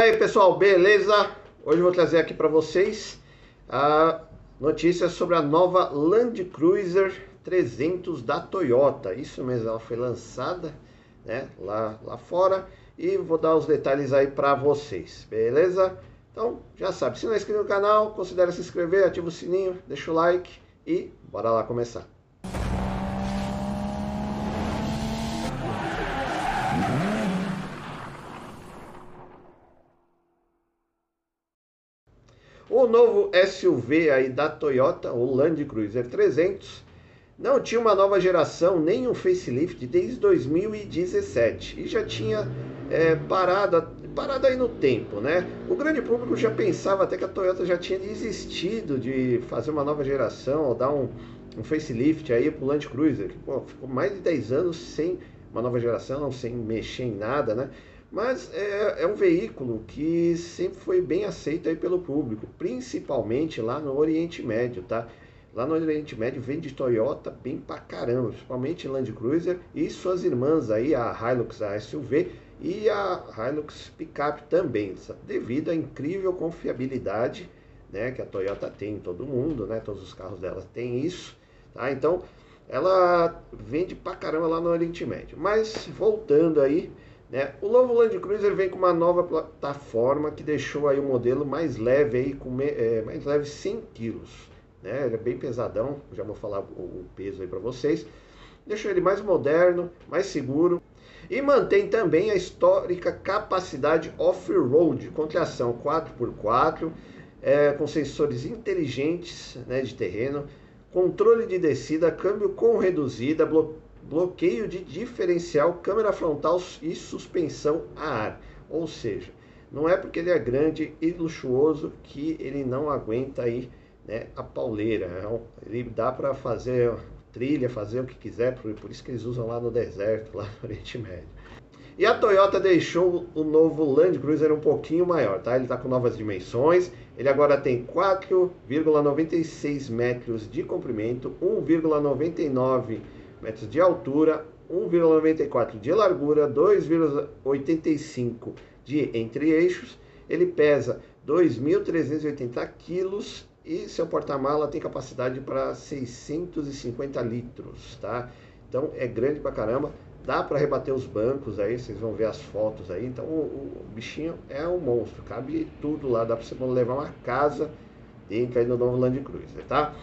E aí pessoal, beleza? Hoje eu vou trazer aqui para vocês a notícia sobre a nova Land Cruiser 300 da Toyota. Isso mesmo, ela foi lançada né, lá, lá fora e vou dar os detalhes aí para vocês, beleza? Então já sabe, se não é inscrito no canal, considere se inscrever, ativa o sininho, deixa o like e bora lá começar. O novo SUV aí da Toyota, o Land Cruiser 300, não tinha uma nova geração, nem um facelift desde 2017 e já tinha é, parado, parado aí no tempo, né? O grande público já pensava até que a Toyota já tinha desistido de fazer uma nova geração ou dar um, um facelift aí pro Land Cruiser, que pô, ficou mais de 10 anos sem uma nova geração, sem mexer em nada, né? Mas é, é, um veículo que sempre foi bem aceito aí pelo público, principalmente lá no Oriente Médio, tá? Lá no Oriente Médio vende Toyota bem pra caramba, principalmente Land Cruiser e suas irmãs aí, a Hilux, a SUV e a Hilux Pickup também, devido à incrível confiabilidade né, que a Toyota tem em todo mundo, né? Todos os carros dela têm isso, tá? Então, ela vende pra caramba lá no Oriente Médio. Mas voltando aí, né? O novo Land Cruiser vem com uma nova plataforma que deixou aí o modelo mais leve, aí, com, é, mais leve 100 quilos. Né? Ele é bem pesadão, já vou falar o, peso aí para vocês. Deixou ele mais moderno, mais seguro. E mantém também a histórica capacidade off-road, com tração 4x4, é, com sensores inteligentes né, de terreno, controle de descida, câmbio com reduzida, bloqueio bloqueio de diferencial, câmera frontal e suspensão a ar. Ou seja, não é porque ele é grande e luxuoso que ele não aguenta aí né, a pauleira. É ele dá para fazer trilha, fazer o que quiser, por, por isso que eles usam lá no deserto, lá no Oriente Médio. E a Toyota deixou o novo Land Cruiser um pouquinho maior, tá? Ele está com novas dimensões. Ele agora tem 4,96 metros de comprimento, 1,99 metros de altura, 1,94 de largura, 2,85 de entre-eixos. Ele pesa 2.380 quilos e seu porta-mala tem capacidade para 650 litros, tá? Então é grande pra caramba, dá para rebater os bancos aí, vocês vão ver as fotos aí. Então o, o bichinho é um monstro, cabe tudo lá, dá para você levar uma casa dentro aí no novo Land Cruiser, tá?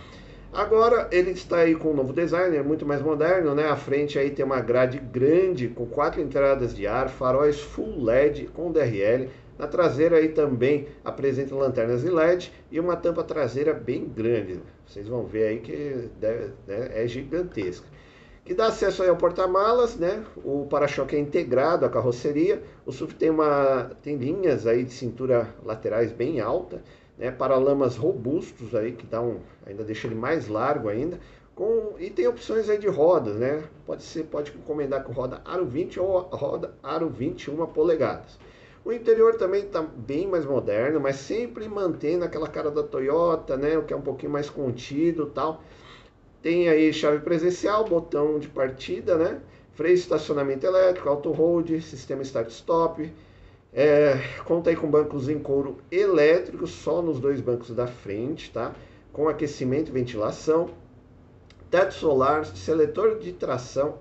Agora ele está aí com um novo design, é muito mais moderno, né? A frente aí tem uma grade grande com quatro entradas de ar, faróis full LED com DRL. Na traseira aí também apresenta lanternas de LED e uma tampa traseira bem grande. Vocês vão ver aí que deve, né, é gigantesca. Que dá acesso aí ao porta-malas, né? O para-choque é integrado à carroceria. O SUV tem uma tem linhas aí de cintura laterais bem alta né, paralamas robustos aí que dá um, ainda deixa ele mais largo ainda, com, e tem opções aí de rodas, né? Pode ser, pode encomendar com roda aro 20 ou roda aro 21 polegadas. O interior também está bem mais moderno, mas sempre mantendo aquela cara da Toyota, né? O que é um pouquinho mais contido, tal. Tem aí chave presencial, botão de partida, né? Freio estacionamento elétrico, auto hold, sistema start stop, é, aí com bancos em couro elétrico, só nos dois bancos da frente, tá? Com aquecimento e ventilação, teto solar, seletor de tração,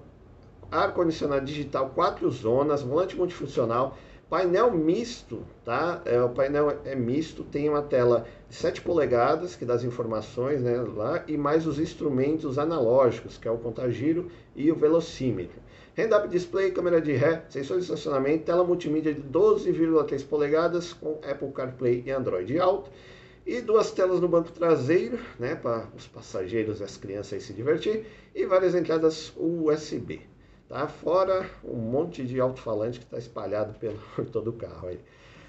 ar-condicionado digital, quatro zonas, volante multifuncional, painel misto, tá? É, o painel é misto, tem uma tela de 7 polegadas que dá as informações né, lá e mais os instrumentos analógicos, que é o contagiro e o velocímetro. Head-up display, câmera de ré, sensor de estacionamento, tela multimídia de 12,3 polegadas com Apple CarPlay e Android Auto. E duas telas no banco traseiro, né, para os passageiros e as crianças se divertir. E várias entradas USB. Tá? Fora um monte de alto-falante que está espalhado pelo, por todo o carro aí.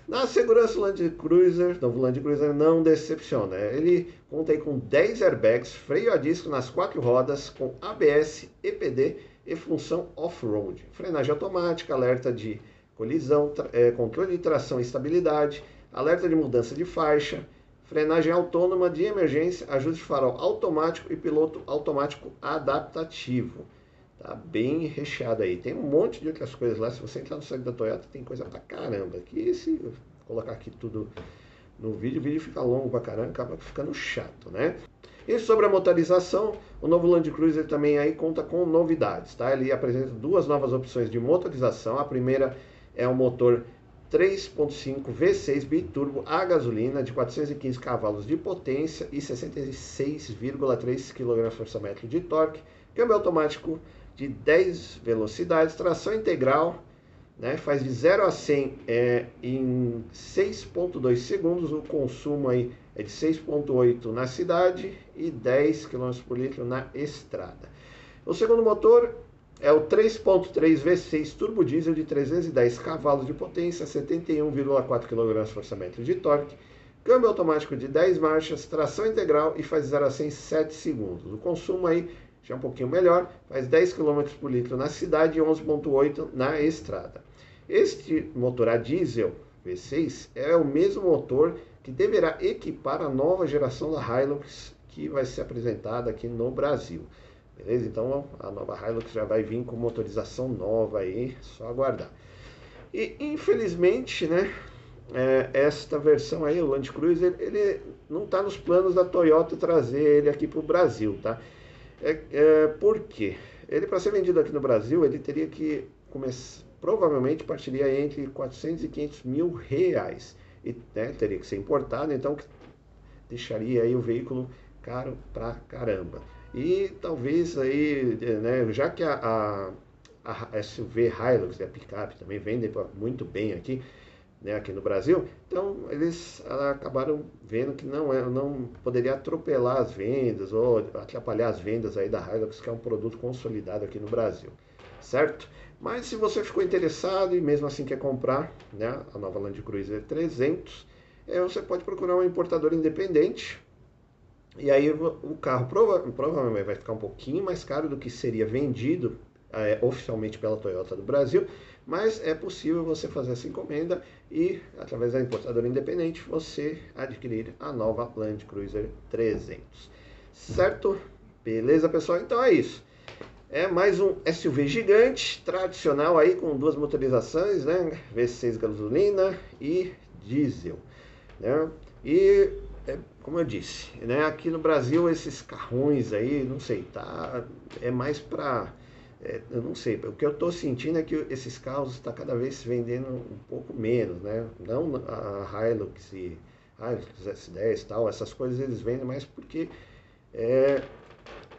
Na segurança, Land Cruiser, novo Land Cruiser não decepciona. Ele conta com 10 airbags, freio a disco nas quatro rodas, com ABS, EPD e função off-road. Frenagem automática, alerta de colisão, é, controle de tração e estabilidade, alerta de mudança de faixa, frenagem autônoma de emergência, ajuste de farol automático e piloto automático adaptativo. Tá bem recheado aí. Tem um monte de outras coisas lá. Se você entrar no site da Toyota, tem coisa pra caramba. Aqui esse colocar aqui tudo no vídeo, o vídeo fica longo pra caramba, acaba ficando chato, né? E sobre a motorização, o novo Land Cruiser também aí conta com novidades, tá? Ele apresenta duas novas opções de motorização. A primeira é o motor 3.5 V6 biturbo a gasolina de 415 cavalos de potência e 66,3 kgfm de torque, câmbio automático de 10 velocidades, tração integral, né, faz de 0 a 100 é, em 6.2 segundos, o consumo aí é de 6.8 na cidade e 10 km por litro na estrada. O segundo motor é o 3.3 V6 turbo diesel de 310 cavalos de potência, 71,4 kgfm de torque, câmbio automático de 10 marchas, tração integral e faz 0 a 100 em 7 segundos. O consumo aí já é um pouquinho melhor, faz 10 km por litro na cidade e 11,8 na estrada. Este motor a diesel V6 é o mesmo motor que deverá equipar a nova geração da Hilux que vai ser apresentada aqui no Brasil. Beleza? Então a nova Hilux já vai vir com motorização nova aí, só aguardar. E infelizmente, né, é, esta versão aí, o Land Cruiser, ele não está nos planos da Toyota trazer ele aqui para o Brasil, tá? É, é, por quê? Ele, para ser vendido aqui no Brasil, ele teria que começar, provavelmente partiria entre 400 e 500 mil reais. E né, teria que ser importado, então deixaria aí o veículo caro pra caramba. E talvez aí, né, já que a, a, a SUV Hilux, a picape, também vende muito bem aqui, né, aqui no Brasil, então eles acabaram vendo que não, é, não poderia atropelar as vendas ou atrapalhar as vendas aí da Hilux, que é um produto consolidado aqui no Brasil, certo? Mas se você ficou interessado e mesmo assim quer comprar né, a nova Land Cruiser 300, é, você pode procurar um importador independente, e aí o carro prova provavelmente vai ficar um pouquinho mais caro do que seria vendido é, oficialmente pela Toyota do Brasil, mas é possível você fazer essa encomenda e, através da importadora independente, você adquirir a nova Land Cruiser 300. Certo? Beleza, pessoal? Então é isso. É mais um SUV gigante, tradicional aí, com duas motorizações, né? V6 gasolina e diesel, né? E, é, como eu disse, né? Aqui no Brasil, esses carrões aí, não sei, tá? É mais para é, eu não sei, o que eu estou sentindo é que esses carros estão tá cada vez se vendendo um pouco menos, né? Não a Hilux e Hilux S10 e tal, essas coisas eles vendem mais porque é,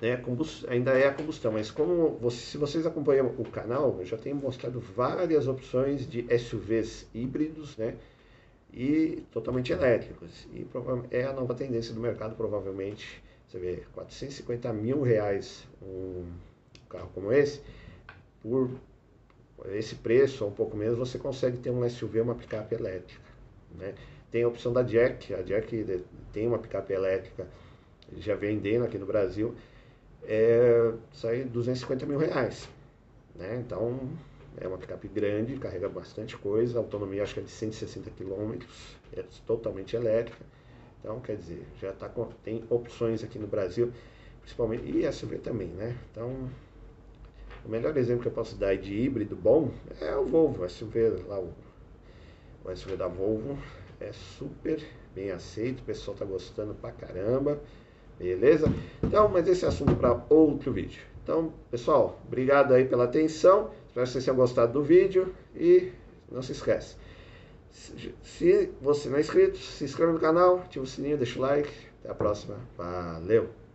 é ainda é a combustão. Mas como você, se vocês acompanham o canal, eu já tenho mostrado várias opções de SUVs híbridos, né? E totalmente elétricos. E é a nova tendência do mercado, provavelmente. Você vê, 450 mil reais um carro como esse, por esse preço, ou um pouco menos, você consegue ter um SUV, uma picape elétrica. Né? Tem a opção da Jack, a Jack tem uma picape elétrica, já vendendo aqui no Brasil, é, sai 250 mil reais. Né? Então, é uma picape grande, carrega bastante coisa, autonomia acho que é de 160 km, é totalmente elétrica. Então, quer dizer, já tá com, tem opções aqui no Brasil, principalmente, e SUV também, né? Então, o melhor exemplo que eu posso dar de híbrido bom é o Volvo, o SUV lá, o, o SUV da Volvo é super bem aceito, o pessoal está gostando pra caramba, beleza? Então, mas esse é assunto para outro vídeo. Então, pessoal, obrigado aí pela atenção, espero que vocês tenham gostado do vídeo e não se esquece, se você não é inscrito, se inscreve no canal, ativa o sininho, deixa o like, até a próxima, valeu!